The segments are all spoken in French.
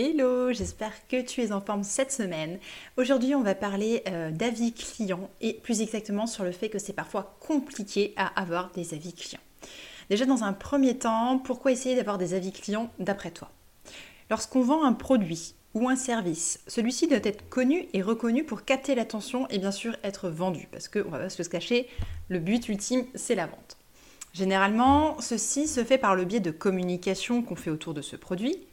Hello, j'espère que tu es en forme cette semaine. Aujourd'hui, on va parler euh, d'avis clients et plus exactement sur le fait que c'est parfois compliqué à avoir des avis clients. Déjà, dans un premier temps, pourquoi essayer d'avoir des avis clients d'après toi? Lorsqu'on vend un produit ou un service, celui-ci doit être connu et reconnu pour capter l'attention et bien sûr être vendu parce qu'on va pas se cacher, le but ultime, c'est la vente. Généralement, ceci se fait par le biais de communication qu'on fait autour de ce produit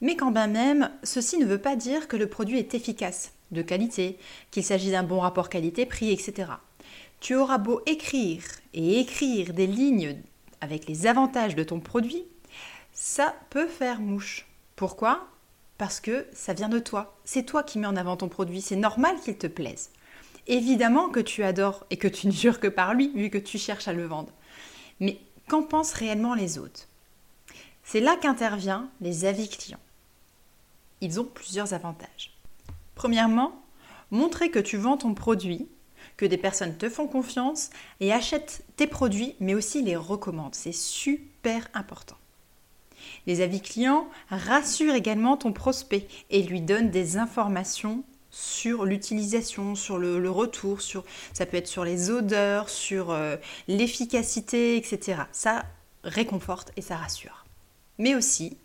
mais quand bien même, ceci ne veut pas dire que le produit est efficace, de qualité, qu'il s'agit d'un bon rapport qualité-prix, etc. Tu auras beau écrire et écrire des lignes avec les avantages de ton produit, ça peut faire mouche. Pourquoi? Parce que ça vient de toi. C'est toi qui mets en avant ton produit. C'est normal qu'il te plaise. Évidemment que tu adores et que tu ne jures que par lui, vu que tu cherches à le vendre. Mais qu'en pensent réellement les autres? C'est là qu'intervient les avis clients ils ont plusieurs avantages. Premièrement, montrer que tu vends ton produit, que des personnes te font confiance et achètent tes produits, mais aussi les recommandent. C'est super important. Les avis clients rassurent également ton prospect et lui donnent des informations sur l'utilisation, sur le, retour, sur, ça peut être sur les odeurs, sur euh, l'efficacité, etc. Ça réconforte et ça rassure. Mais aussi,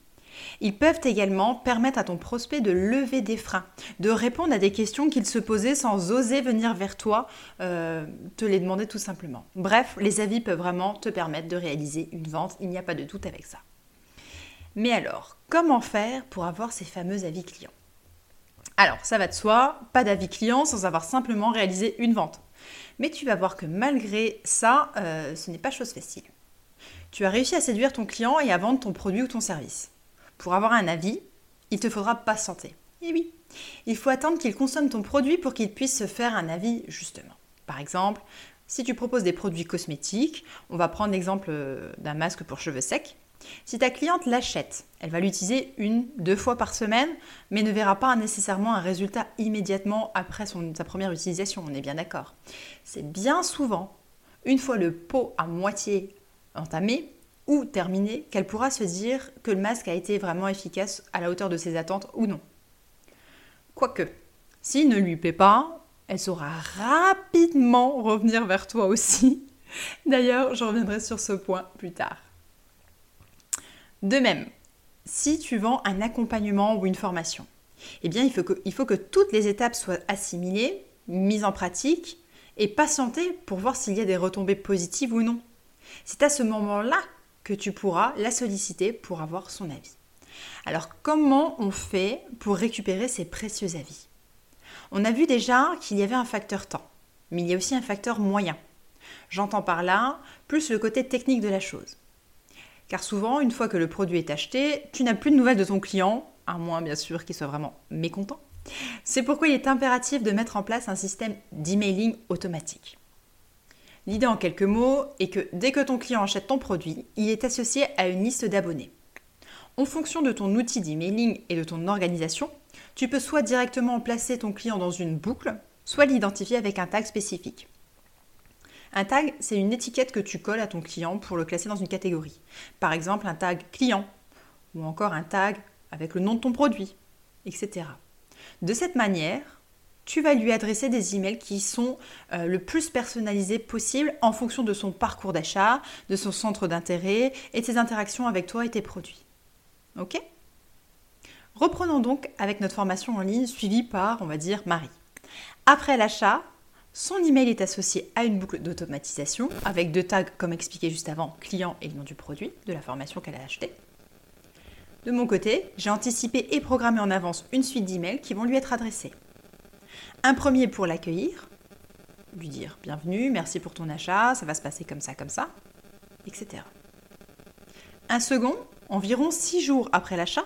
ils peuvent également permettre à ton prospect de lever des freins, de répondre à des questions qu'il se posait sans oser venir vers toi, euh, te les demander tout simplement. Bref, les avis peuvent vraiment te permettre de réaliser une vente, il n'y a pas de doute avec ça. Mais alors, comment faire pour avoir ces fameux avis clients? Alors, ça va de soi, pas d'avis client sans avoir simplement réalisé une vente. Mais tu vas voir que malgré ça, euh, ce n'est pas chose facile. Tu as réussi à séduire ton client et à vendre ton produit ou ton service. Pour avoir un avis, il te faudra patienter. Et oui, il faut attendre qu'il consomme ton produit pour qu'il puisse se faire un avis justement. Par exemple, si tu proposes des produits cosmétiques, on va prendre l'exemple euh, d'un masque pour cheveux secs. Si ta cliente l'achète, elle va l'utiliser une, deux fois par semaine, mais ne verra pas nécessairement un résultat immédiatement après sa première utilisation, on est bien d'accord. C'est bien souvent, une fois le pot à moitié entamé, ou terminée qu'elle pourra se dire que le masque a été vraiment efficace à la hauteur de ses attentes ou non. Quoique, s'il ne lui plaît pas, elle saura rapidement revenir vers toi aussi. D'ailleurs, je reviendrai sur ce point plus tard. De même, si tu vends un accompagnement ou une formation, eh bien, il faut que, toutes les étapes soient assimilées, mises en pratique et patienter pour voir s'il y a des retombées positives ou non. C'est à ce moment-là que tu pourras la solliciter pour avoir son avis. Alors comment on fait pour récupérer ces précieux avis? On a vu déjà qu'il y avait un facteur temps, mais il y a aussi un facteur moyen. J'entends par là plus le côté technique de la chose. Car souvent, une fois que le produit est acheté, tu n'as plus de nouvelles de ton client, à moins bien sûr qu'il soit vraiment mécontent. C'est pourquoi il est impératif de mettre en place un système d'emailing automatique. L'idée en quelques mots est que dès que ton client achète ton produit, il est associé à une liste d'abonnés. En fonction de ton outil d'emailing et de ton organisation, tu peux soit directement placer ton client dans une boucle, soit l'identifier avec un tag spécifique. Un tag, c'est une étiquette que tu colles à ton client pour le classer dans une catégorie. Par exemple, un tag client ou encore un tag avec le nom de ton produit, etc. De cette manière, tu vas lui adresser des emails qui sont euh, le plus personnalisés possible en fonction de son parcours d'achat, de son centre d'intérêt et de ses interactions avec toi et tes produits. Ok? Reprenons donc avec notre formation en ligne suivie par, on va dire, Marie. Après l'achat, son email est associé à une boucle d'automatisation avec deux tags, comme expliqué juste avant, client et le nom du produit, de la formation qu'elle a acheté. De mon côté, j'ai anticipé et programmé en avance une suite d'emails qui vont lui être adressés. Un premier pour l'accueillir, lui dire bienvenue, merci pour ton achat, ça va se passer comme ça, comme ça, etc. Un second, environ 6 jours après l'achat,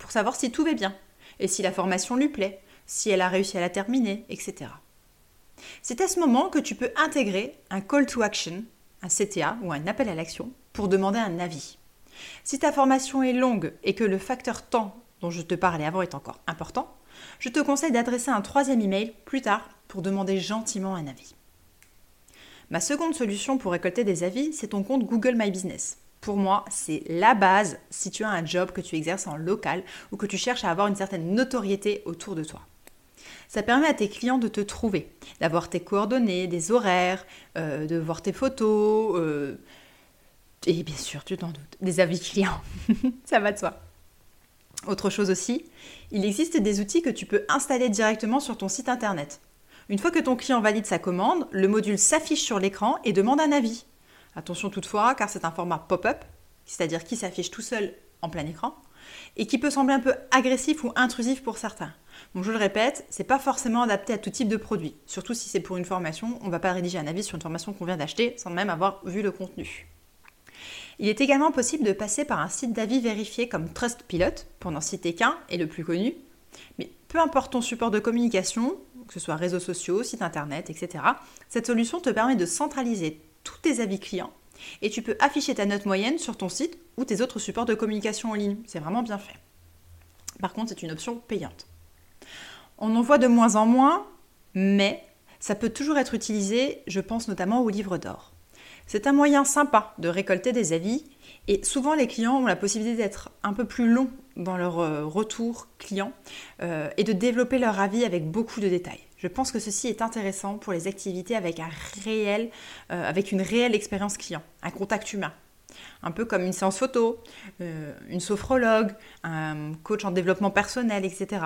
pour savoir si tout va bien et si la formation lui plaît, si elle a réussi à la terminer, etc. C'est à ce moment que tu peux intégrer un call to action, un CTA ou un appel à l'action, pour demander un avis. Si ta formation est longue et que le facteur temps dont je te parlais avant est encore important, je te conseille d'adresser un troisième email plus tard pour demander gentiment un avis. Ma seconde solution pour récolter des avis, c'est ton compte Google My Business. Pour moi, c'est la base si tu as un job que tu exerces en local ou que tu cherches à avoir une certaine notoriété autour de toi. Ça permet à tes clients de te trouver, d'avoir tes coordonnées, des horaires, euh, de voir tes photos, euh, et bien sûr, tu t'en doutes, des avis clients. Ça va de soi. Autre chose aussi, il existe des outils que tu peux installer directement sur ton site internet. Une fois que ton client valide sa commande, le module s'affiche sur l'écran et demande un avis. Attention toutefois, car c'est un format pop-up, c'est-à-dire qui s'affiche tout seul en plein écran, et qui peut sembler un peu agressif ou intrusif pour certains. Donc je le répète, c'est pas forcément adapté à tout type de produit. Surtout si c'est pour une formation, on va pas rédiger un avis sur une formation qu'on vient d'acheter sans même avoir vu le contenu. Il est également possible de passer par un site d'avis vérifié comme Trustpilot, pour n'en citer qu'un et le plus connu. Mais peu importe ton support de communication, que ce soit réseaux sociaux, site internet, etc., cette solution te permet de centraliser tous tes avis clients et tu peux afficher ta note moyenne sur ton site ou tes autres supports de communication en ligne. C'est vraiment bien fait. Par contre, c'est une option payante. On en voit de moins en moins, mais ça peut toujours être utilisé, je pense notamment au livre d'or. C'est un moyen sympa de récolter des avis et souvent les clients ont la possibilité d'être un peu plus longs dans leur euh, retour client euh, et de développer leur avis avec beaucoup de détails. Je pense que ceci est intéressant pour les activités avec, euh, avec une réelle expérience client, un contact humain. Un peu comme une séance photo, une sophrologue, un coach en développement personnel, etc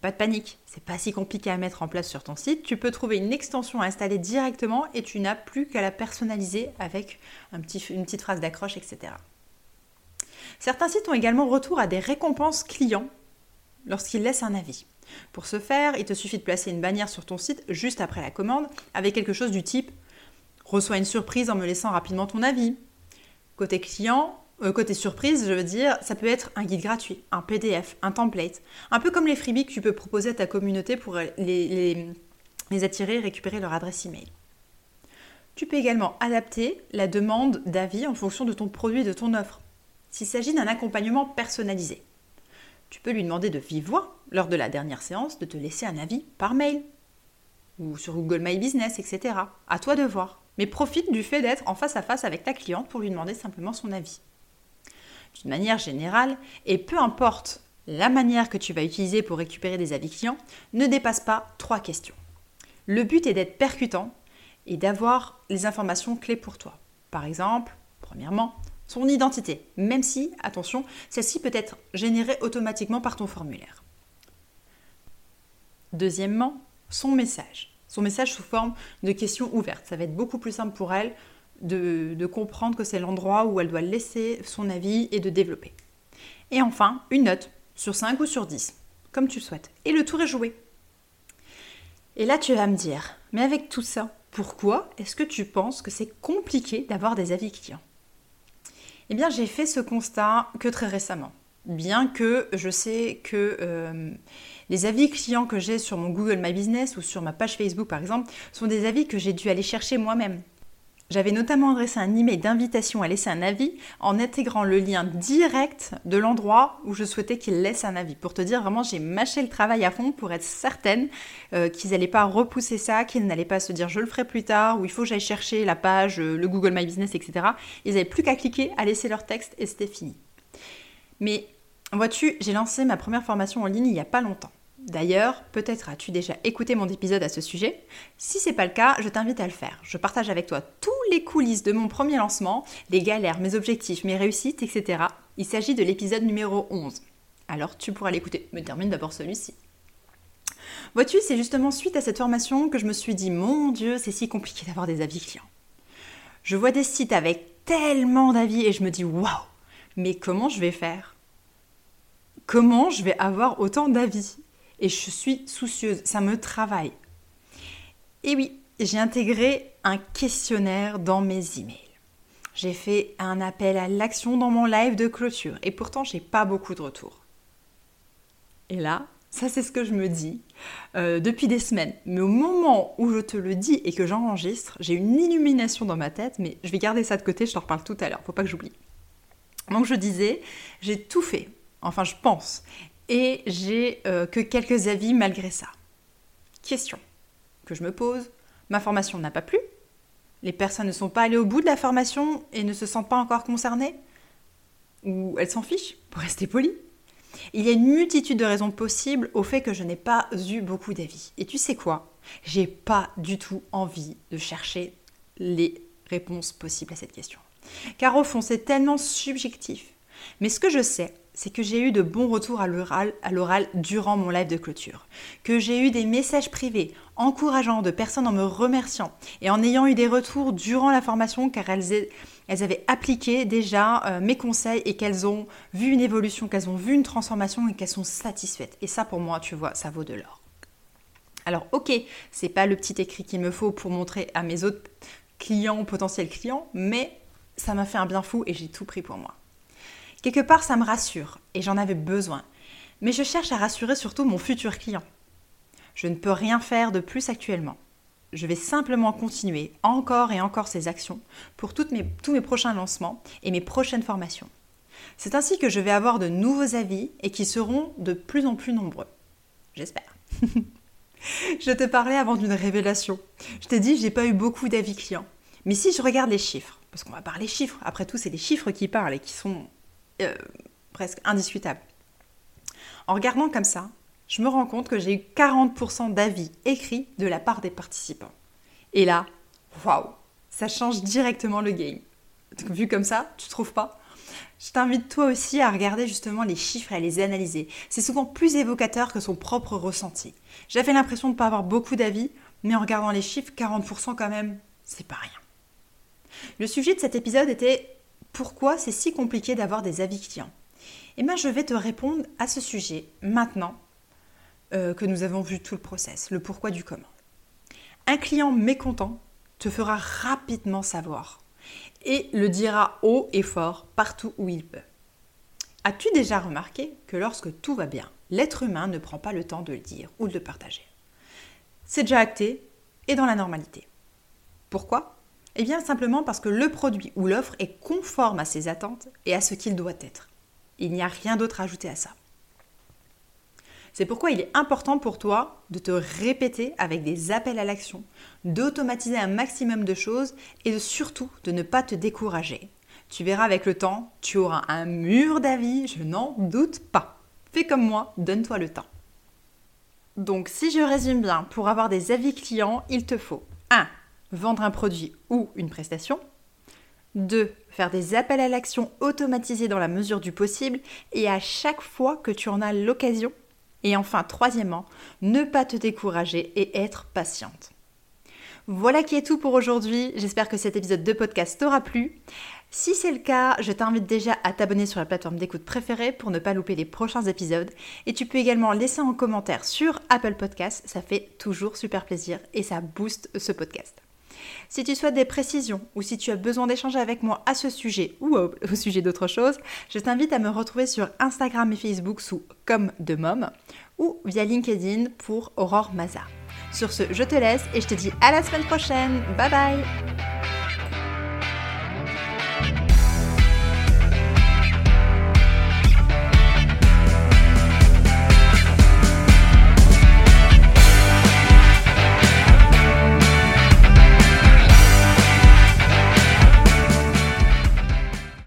pas de panique, c'est pas si compliqué à mettre en place sur ton site. Tu peux trouver une extension à installer directement et tu n'as plus qu'à la personnaliser avec une petite phrase d'accroche, etc. Certains sites ont également retour à des récompenses clients lorsqu'ils laissent un avis. Pour ce faire, il te suffit de placer une bannière sur ton site juste après la commande avec quelque chose du type Reçois une surprise en me laissant rapidement ton avis. Côté client, côté surprise, je veux dire, ça peut être un guide gratuit, un PDF, un template, un peu comme les freebies que tu peux proposer à ta communauté pour les, les attirer et récupérer leur adresse email. Tu peux également adapter la demande d'avis en fonction de ton produit et de ton offre. S'il s'agit d'un accompagnement personnalisé, tu peux lui demander de vive voix, lors de la dernière séance, de te laisser un avis par mail ou sur Google My Business, etc. À toi de voir. Mais profite du fait d'être en face à face avec ta cliente pour lui demander simplement son avis d'une manière générale, et peu importe la manière que tu vas utiliser pour récupérer des avis clients, ne dépasse pas trois questions. Le but est d'être percutant et d'avoir les informations clés pour toi. Par exemple, premièrement, son identité, même si, attention, celle-ci peut être générée automatiquement par ton formulaire. Deuxièmement, son message. Son message sous forme de questions ouvertes. Ça va être beaucoup plus simple pour elle de, comprendre que c'est l'endroit où elle doit laisser son avis et de développer. Et enfin, une note sur 5 ou sur 10, comme tu le souhaites. Et le tour est joué. Et là, tu vas me dire, mais avec tout ça, pourquoi est-ce que tu penses que c'est compliqué d'avoir des avis clients? Eh bien, j'ai fait ce constat que très récemment. Bien que je sais que euh, les avis clients que j'ai sur mon Google My Business ou sur ma page Facebook par exemple sont des avis que j'ai dû aller chercher moi-même. J'avais notamment adressé un email d'invitation à laisser un avis en intégrant le lien direct de l'endroit où je souhaitais qu'il laisse un avis. Pour te dire vraiment, j'ai mâché le travail à fond pour être certaine euh, qu'ils n'allaient pas repousser ça, qu'ils n'allaient pas se dire je le ferai plus tard ou il faut que j'aille chercher la page, euh, le Google My Business, etc. Ils n'avaient plus qu'à cliquer, à laisser leur texte et c'était fini. Mais vois-tu, j'ai lancé ma première formation en ligne il n'y a pas longtemps. D'ailleurs, peut-être as-tu déjà écouté mon épisode à ce sujet. Si c'est pas le cas, je t'invite à le faire. Je partage avec toi tous les coulisses de mon premier lancement, les galères, mes objectifs, mes réussites, etc. Il s'agit de l'épisode numéro 11. Alors tu pourras l'écouter. Me termine d'abord celui-ci. Vois-tu, c'est justement suite à cette formation que je me suis dit mon Dieu, c'est si compliqué d'avoir des avis clients. Je vois des sites avec tellement d'avis et je me dis waouh, mais comment je vais faire? Comment je vais avoir autant d'avis? Et je suis soucieuse, ça me travaille. Et oui, j'ai intégré un questionnaire dans mes emails. J'ai fait un appel à l'action dans mon live de clôture et pourtant j'ai pas beaucoup de retours. Et là, ça c'est ce que je me dis euh, depuis des semaines. Mais au moment où je te le dis et que j'enregistre, j'ai une illumination dans ma tête, mais je vais garder ça de côté, je t'en reparle tout à l'heure, faut pas que j'oublie. Donc je disais, j'ai tout fait, enfin je pense, et j'ai euh, que quelques avis malgré ça. Question que je me pose, ma formation n'a pas plu Les personnes ne sont pas allées au bout de la formation et ne se sentent pas encore concernées Ou elles s'en fichent, pour rester polies il y a une multitude de raisons possibles au fait que je n'ai pas eu beaucoup d'avis. Et tu sais quoi? J'ai pas du tout envie de chercher les réponses possibles à cette question. Car au fond, c'est tellement subjectif. Mais ce que je sais, c'est que j'ai eu de bons retours à l'oral durant mon live de clôture, que j'ai eu des messages privés encourageants de personnes en me remerciant et en ayant eu des retours durant la formation car elles, avaient appliqué déjà euh, mes conseils et qu'elles ont vu une évolution, qu'elles ont vu une transformation et qu'elles sont satisfaites. Et ça pour moi, tu vois, ça vaut de l'or. Alors ok, c'est pas le petit écrit qu'il me faut pour montrer à mes autres clients, potentiels clients, mais ça m'a fait un bien fou et j'ai tout pris pour moi. Quelque part, ça me rassure et j'en avais besoin. Mais je cherche à rassurer surtout mon futur client. Je ne peux rien faire de plus actuellement. Je vais simplement continuer encore et encore ces actions pour tous mes prochains lancements et mes prochaines formations. C'est ainsi que je vais avoir de nouveaux avis et qui seront de plus en plus nombreux. J'espère. je te parlais avant d'une révélation. Je t'ai dit, j'ai pas eu beaucoup d'avis clients. Mais si je regarde les chiffres, parce qu'on va parler chiffres, après tout, c'est les chiffres qui parlent et qui sont euh, presque indiscutable. En regardant comme ça, je me rends compte que j'ai eu 40% d'avis écrits de la part des participants. Et là, waouh, ça change directement le game. vu comme ça, tu trouves pas? Je t'invite toi aussi à regarder justement les chiffres et à les analyser. C'est souvent plus évocateur que son propre ressenti. J'avais l'impression de ne pas avoir beaucoup d'avis, mais en regardant les chiffres, 40% quand même, c'est pas rien. Le sujet de cet épisode était pourquoi c'est si compliqué d'avoir des avis clients Eh bien, je vais te répondre à ce sujet maintenant euh, que nous avons vu tout le process, le pourquoi du comment. Un client mécontent te fera rapidement savoir et le dira haut et fort partout où il peut. As-tu déjà remarqué que lorsque tout va bien, l'être humain ne prend pas le temps de le dire ou de le partager? C'est déjà acté et dans la normalité. Pourquoi? Eh bien simplement parce que le produit ou l'offre est conforme à ses attentes et à ce qu'il doit être. Il n'y a rien d'autre à ajouter à ça. C'est pourquoi il est important pour toi de te répéter avec des appels à l'action, d'automatiser un maximum de choses et surtout de ne pas te décourager. Tu verras avec le temps, tu auras un mur d'avis, je n'en doute pas. Fais comme moi, donne-toi le temps. Donc si je résume bien, pour avoir des avis clients, il te faut 1 vendre un produit ou une prestation. 2. Faire des appels à l'action automatisés dans la mesure du possible et à chaque fois que tu en as l'occasion. Et enfin, troisièmement, ne pas te décourager et être patiente. Voilà qui est tout pour aujourd'hui. J'espère que cet épisode de podcast t'aura plu. Si c'est le cas, je t'invite déjà à t'abonner sur la plateforme d'écoute préférée pour ne pas louper les prochains épisodes. Et tu peux également laisser un commentaire sur Apple Podcast, ça fait toujours super plaisir et ça booste ce podcast. Si tu souhaites des précisions ou si tu as besoin d'échanger avec moi à ce sujet ou au, sujet d'autre chose, je t'invite à me retrouver sur Instagram et Facebook sous Comme de Mom ou via LinkedIn pour Aurore Maza. Sur ce, je te laisse et je te dis à la semaine prochaine. Bye bye